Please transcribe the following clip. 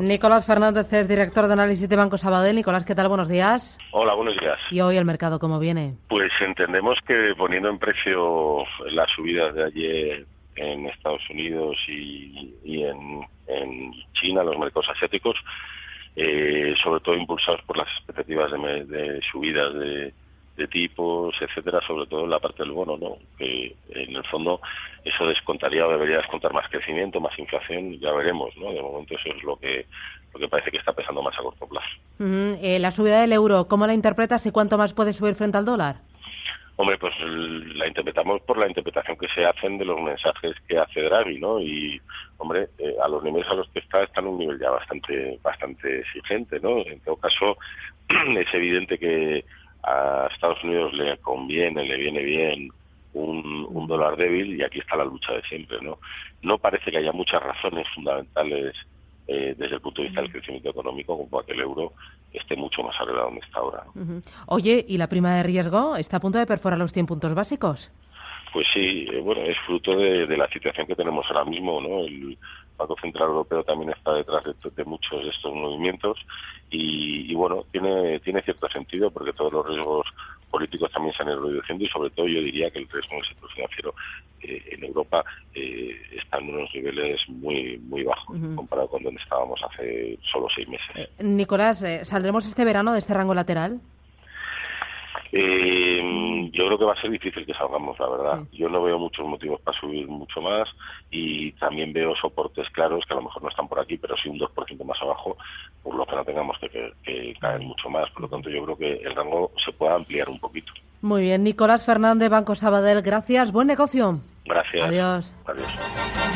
Nicolás Fernández es director de análisis de Banco Sabadell. Nicolás, ¿qué tal? Buenos días. Hola, buenos días. ¿Y hoy el mercado cómo viene? Pues entendemos que poniendo en precio las subidas de ayer en Estados Unidos y, en, China, los mercados asiáticos, eh, sobre todo impulsados por las expectativas de subidas de, de tipos, etcétera, sobre todo en la parte del bono, ¿no? Que en el fondo eso descontaría o debería descontar más crecimiento, más inflación, ya veremos, ¿no? De momento eso es lo que lo que parece que está pesando más a corto plazo. Eh, la subida del euro, ¿cómo la interpretas y cuánto más puede subir frente al dólar? Hombre, pues la interpretamos por la interpretación que se hacen de los mensajes que hace Draghi, ¿no? Y, hombre, eh, a los niveles a los que está, está en un nivel ya bastante, bastante exigente, ¿no? En todo caso, es evidente que a Estados Unidos le conviene, le viene bien un, dólar débil y aquí está la lucha de siempre, ¿no? No parece que haya muchas razones fundamentales eh, desde el punto de vista del crecimiento económico como para que el euro esté mucho más arriba de donde está ahora. Oye, ¿y la prima de riesgo está a punto de perforar los 100 puntos básicos? Pues sí, eh, bueno, es fruto de, de, la situación que tenemos ahora mismo, ¿no? El, Banco Central Europeo también está detrás de, muchos de estos movimientos y, bueno, tiene, tiene cierto sentido porque todos los riesgos políticos también se han ido reduciendo y sobre todo yo diría que el riesgo en el sector financiero eh, en Europa eh, está en unos niveles muy muy bajos comparado con donde estábamos hace solo seis meses. Eh, Nicolás, ¿saldremos este verano de este rango lateral? Eh, yo creo que va a ser difícil que salgamos, la verdad. Yo no veo muchos motivos para subir mucho más y también veo soportes claros que a lo mejor no están por aquí, pero sí un 2% más abajo, lo que tengamos que, caer mucho más. Por lo tanto, yo creo que el rango se puede ampliar un poquito. Muy bien, Nicolás Fernández, Banco Sabadell, gracias. Buen negocio. Gracias. Adiós. Adiós.